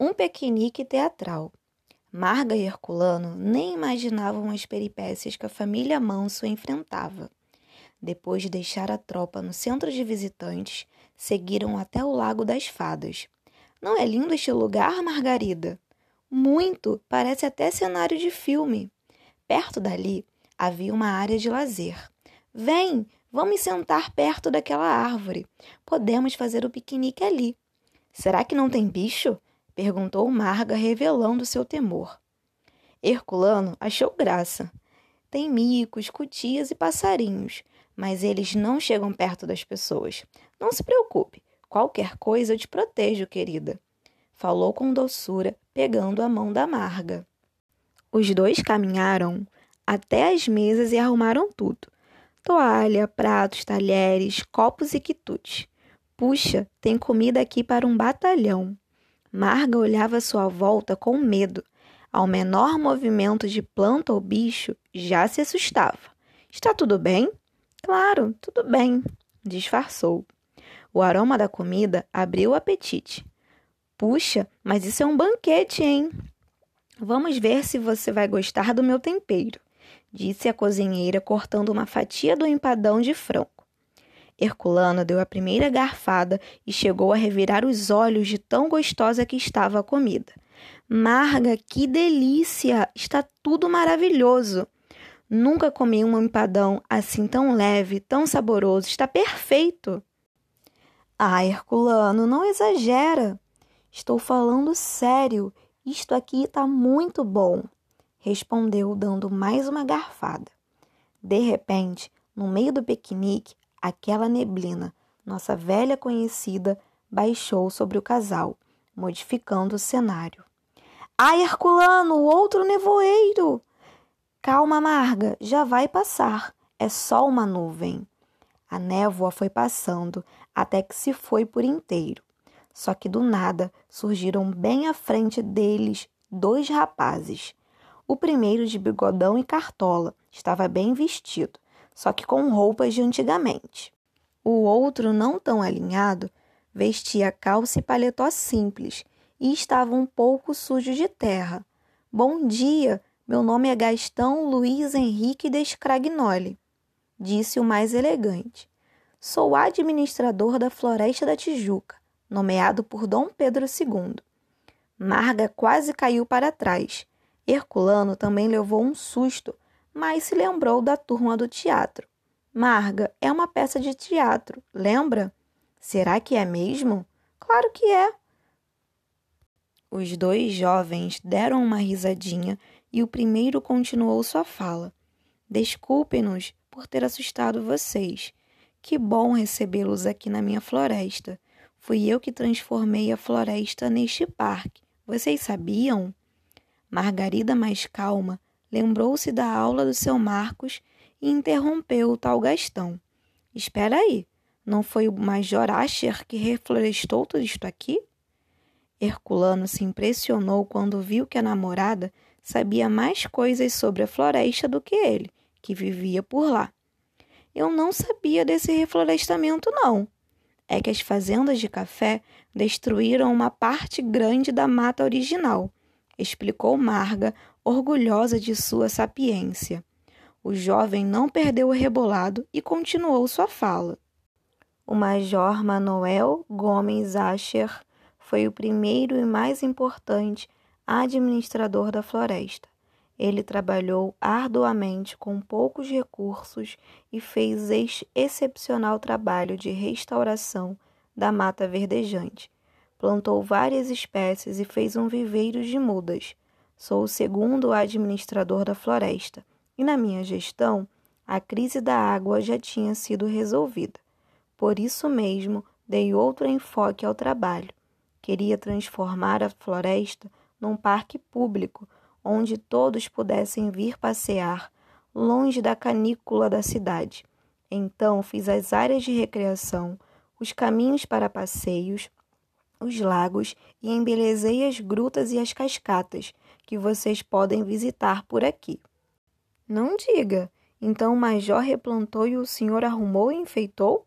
Um piquenique teatral. Marga e Herculano nem imaginavam as peripécias que a família Manso enfrentava. Depois de deixar a tropa no centro de visitantes, seguiram até o Lago das Fadas. Não é lindo este lugar, Margarida? Muito! Parece até cenário de filme. Perto dali havia uma área de lazer. Vem, vamos sentar perto daquela árvore. Podemos fazer o piquenique ali. Será que não tem bicho? Perguntou Marga, revelando seu temor. Herculano achou graça. Tem micos, cutias e passarinhos, mas eles não chegam perto das pessoas. Não se preocupe, qualquer coisa eu te protejo, querida. Falou com doçura, pegando a mão da Marga. Os dois caminharam até as mesas e arrumaram tudo: toalha, pratos, talheres, copos e quitutes. Puxa, tem comida aqui para um batalhão. Marga olhava sua volta com medo. Ao menor movimento de planta ou bicho, já se assustava. Está tudo bem? Claro, tudo bem, disfarçou. O aroma da comida abriu o apetite. Puxa, mas isso é um banquete, hein? Vamos ver se você vai gostar do meu tempero, disse a cozinheira, cortando uma fatia do empadão de frango. Herculano deu a primeira garfada e chegou a revirar os olhos de tão gostosa que estava a comida. Marga, que delícia! Está tudo maravilhoso! Nunca comi um empadão assim tão leve, tão saboroso. Está perfeito! Ah, Herculano, não exagera! Estou falando sério. Isto aqui está muito bom, respondeu, dando mais uma garfada. De repente, no meio do piquenique, Aquela neblina, nossa velha conhecida, baixou sobre o casal, modificando o cenário. Ai, Herculano, outro nevoeiro! Calma, Marga, já vai passar. É só uma nuvem. A névoa foi passando até que se foi por inteiro. Só que do nada surgiram bem à frente deles dois rapazes. O primeiro de bigodão e cartola, estava bem vestido, só que com roupas de antigamente. O outro, não tão alinhado, vestia calça e paletó simples e estava um pouco sujo de terra. Bom dia, meu nome é Gastão Luiz Henrique de Scragnoli, disse o mais elegante. Sou administrador da Floresta da Tijuca, nomeado por Dom Pedro II. Marga quase caiu para trás. Herculano também levou um susto mas se lembrou da turma do teatro. Marga, é uma peça de teatro, lembra? Será que é mesmo? Claro que é. Os dois jovens deram uma risadinha e o primeiro continuou sua fala. Desculpem-nos por ter assustado vocês. Que bom recebê-los aqui na minha floresta. Fui eu que transformei a floresta neste parque. Vocês sabiam? Margarida, mais calma, lembrou-se da aula do seu Marcos e interrompeu o tal Gastão. Espera aí, não foi o Major Asher que reflorestou tudo isto aqui? Herculano se impressionou quando viu que a namorada sabia mais coisas sobre a floresta do que ele, que vivia por lá. Eu não sabia desse reflorestamento, não. É que as fazendas de café destruíram uma parte grande da mata original, explicou Marga, orgulhosa de sua sapiência. O jovem não perdeu o rebolado e continuou sua fala. O Major Manuel Gomes Asher foi o primeiro e mais importante administrador da floresta. Ele trabalhou arduamente com poucos recursos e fez excepcional trabalho de restauração da mata verdejante. Plantou várias espécies e fez um viveiro de mudas. Sou o segundo administrador da floresta e, na minha gestão, a crise da água já tinha sido resolvida. Por isso mesmo, dei outro enfoque ao trabalho. Queria transformar a floresta num parque público onde todos pudessem vir passear, longe da canícula da cidade. Então, fiz as áreas de recreação, os caminhos para passeios, os lagos e embelezei as grutas e as cascatas que vocês podem visitar por aqui. Não diga. Então o major replantou e o senhor arrumou e enfeitou?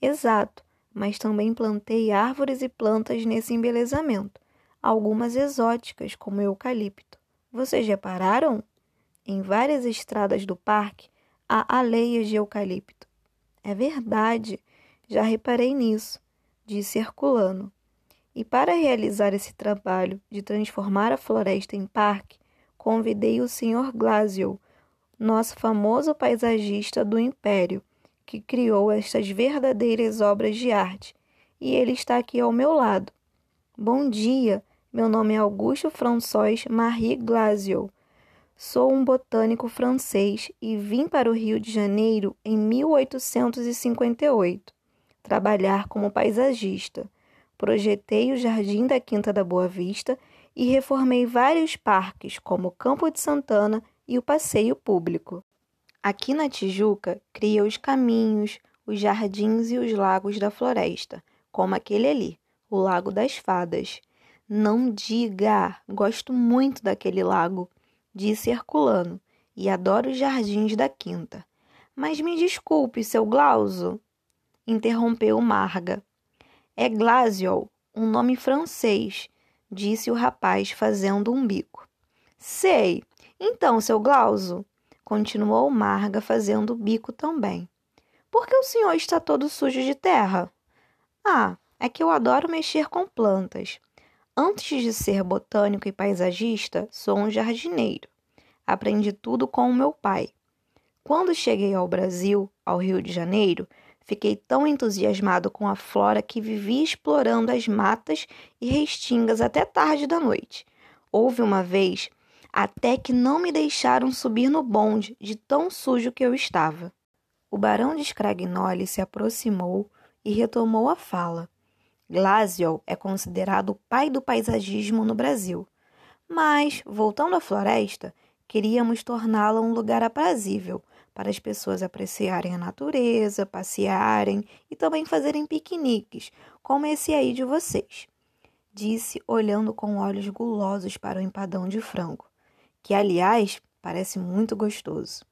Exato, mas também plantei árvores e plantas nesse embelezamento. algumas exóticas, como eucalipto. Vocês repararam? Em várias estradas do parque há aleias de eucalipto. É verdade, já reparei nisso, disse Herculano. E para realizar esse trabalho de transformar a floresta em parque, convidei o Sr. Glasgow, nosso famoso paisagista do Império, que criou estas verdadeiras obras de arte, e ele está aqui ao meu lado. Bom dia, meu nome é Augusto François Marie Glasgow. Sou um botânico francês e vim para o Rio de Janeiro em 1858 trabalhar como paisagista. Projetei o Jardim da Quinta da Boa Vista e reformei vários parques, como o Campo de Santana e o Passeio Público. Aqui na Tijuca, criei os caminhos, os jardins e os lagos da floresta, como aquele ali, o Lago das Fadas. Não diga! Gosto muito daquele lago disse Herculano, e adoro os jardins da quinta. Mas me desculpe, seu Glauso, interrompeu Marga. É Glasio, um nome francês, disse o rapaz, fazendo um bico. Sei. Então, seu Glauso, continuou Marga, fazendo o bico também. Por que o senhor está todo sujo de terra? Ah, é que eu adoro mexer com plantas. Antes de ser botânico e paisagista, sou um jardineiro. Aprendi tudo com o meu pai. Quando cheguei ao Brasil, ao Rio de Janeiro, fiquei tão entusiasmado com a flora que vivi explorando as matas e restingas até tarde da noite. Houve uma vez até que não me deixaram subir no bonde de tão sujo que eu estava. O barão de Scragnoli se aproximou e retomou a fala. Glasgow é considerado o pai do paisagismo no Brasil. Mas, voltando à floresta, queríamos torná-la um lugar aprazível para as pessoas apreciarem a natureza, passearem e também fazerem piqueniques, como esse aí de vocês. Disse, olhando com olhos gulosos para o empadão de frango, que, aliás, parece muito gostoso.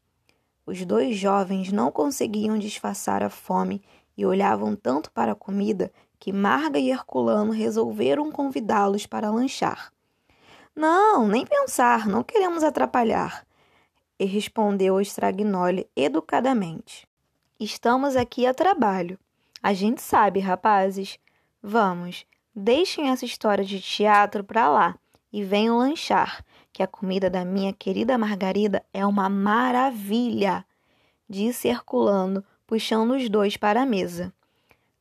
Os dois jovens não conseguiam disfarçar a fome e olhavam tanto para a comida que Marga e Herculano resolveram convidá-los para lanchar. Não, nem pensar, não queremos atrapalhar. E respondeu o Stragnoli educadamente. Estamos aqui a trabalho. A gente sabe, rapazes. Vamos, deixem essa história de teatro para lá e venham lanchar, que a comida da minha querida Margarida é uma maravilha, disse Herculano, puxando os dois para a mesa.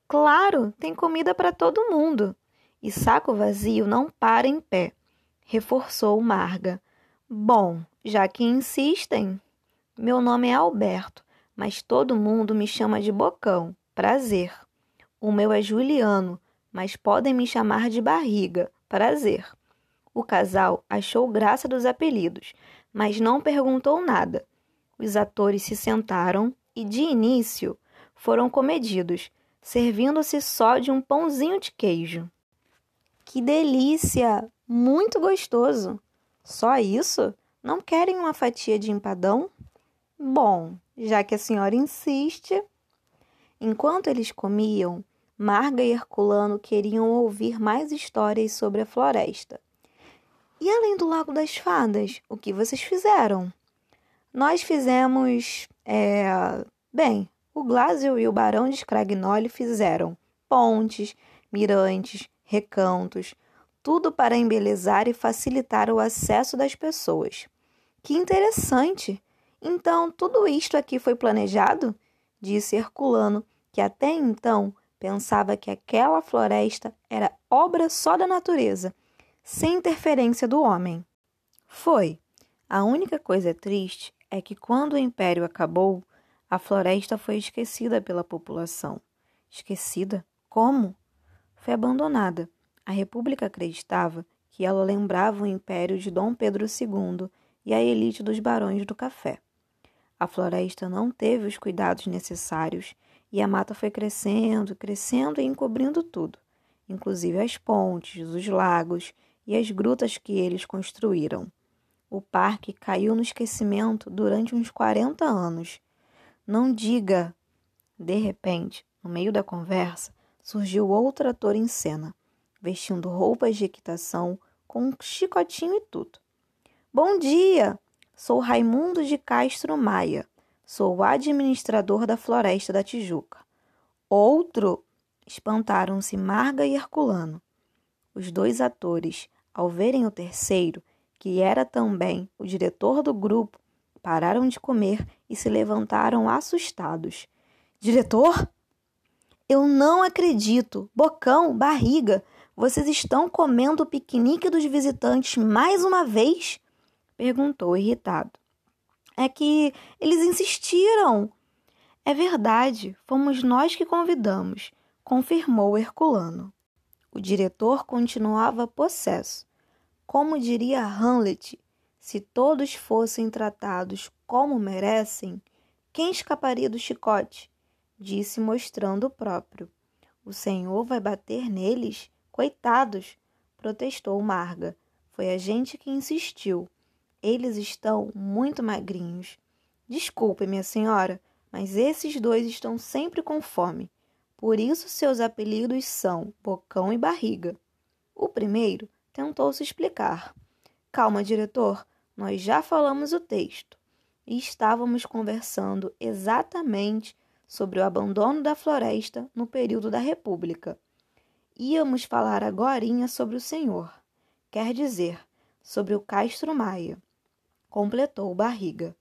Claro, tem comida para todo mundo. E saco vazio não para em pé, reforçou Marga. Bom, já que insistem. Meu nome é Alberto, mas todo mundo me chama de Bocão. Prazer. O meu é Juliano, mas podem me chamar de Barriga. Prazer. O casal achou graça dos apelidos, mas não perguntou nada. Os atores se sentaram e, de início, foram comedidos, servindo-se só de um pãozinho de queijo. Que delícia! Muito gostoso! Só isso? Não querem uma fatia de empadão? Bom, já que a senhora insiste. Enquanto eles comiam, Marga e Herculano queriam ouvir mais histórias sobre a floresta. E além do Lago das Fadas, o que vocês fizeram? Nós fizemos. É... Bem, o Glasgow e o Barão de Scragnoli fizeram pontes, mirantes, recantos, tudo para embelezar e facilitar o acesso das pessoas. Que interessante! Então, tudo isto aqui foi planejado? Disse Herculano, que até então pensava que aquela floresta era obra só da natureza, sem interferência do homem. Foi. A única coisa triste é que quando o império acabou, a floresta foi esquecida pela população. Esquecida? Como? Foi abandonada. A República acreditava que ela lembrava o império de Dom Pedro II e a elite dos barões do café. A floresta não teve os cuidados necessários e a mata foi crescendo, crescendo e encobrindo tudo, inclusive as pontes, os lagos e as grutas que eles construíram. O parque caiu no esquecimento durante uns 40 anos não diga! De repente, no meio da conversa, surgiu outro ator em cena. vestindo roupas de equitação, com um chicotinho e tudo. Bom dia! Sou Raimundo de Castro Maia. Sou o administrador da Floresta da Tijuca. Outro? Espantaram-se Marga e Herculano. Os dois atores, ao verem o terceiro, que era também o diretor do grupo, pararam de comer e se levantaram assustados. Diretor? Eu não acredito! Bocão, barriga, vocês estão comendo o piquenique dos visitantes mais uma vez? Perguntou irritado. É que eles insistiram. É verdade, fomos nós que convidamos, confirmou Herculano. O diretor continuava possesso. Como diria Hamlet, se todos fossem tratados como merecem, quem escaparia do chicote? Disse mostrando o próprio. O senhor vai bater neles? Coitados! protestou Marga. Foi a gente que insistiu. Eles estão muito magrinhos. Desculpe, minha senhora, mas esses dois estão sempre com fome. Por isso seus apelidos são Bocão e Barriga. O primeiro tentou se explicar. Calma, diretor, nós já falamos o texto e estávamos conversando exatamente sobre o abandono da floresta no período da República. Íamos falar agora sobre o senhor, quer dizer, sobre o Castro Maia. Completou Barriga.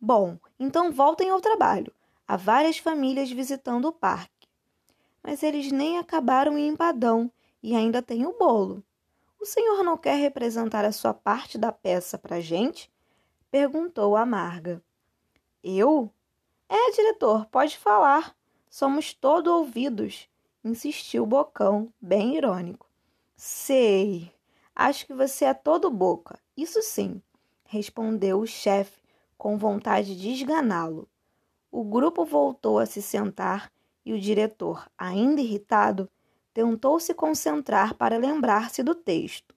Bom, então voltem ao trabalho. Há várias famílias visitando o parque. Mas eles nem acabaram em empadão e ainda tem o bolo. O senhor não quer representar a sua parte da peça para gente? Perguntou a Marga. Eu? É, diretor, pode falar. Somos todo ouvidos, insistiu Bocão, bem irônico. Sei. Acho que você é todo boca. Isso sim, respondeu o chefe, com vontade de esganá-lo. O grupo voltou a se sentar e o diretor, ainda irritado, tentou se concentrar para lembrar-se do texto.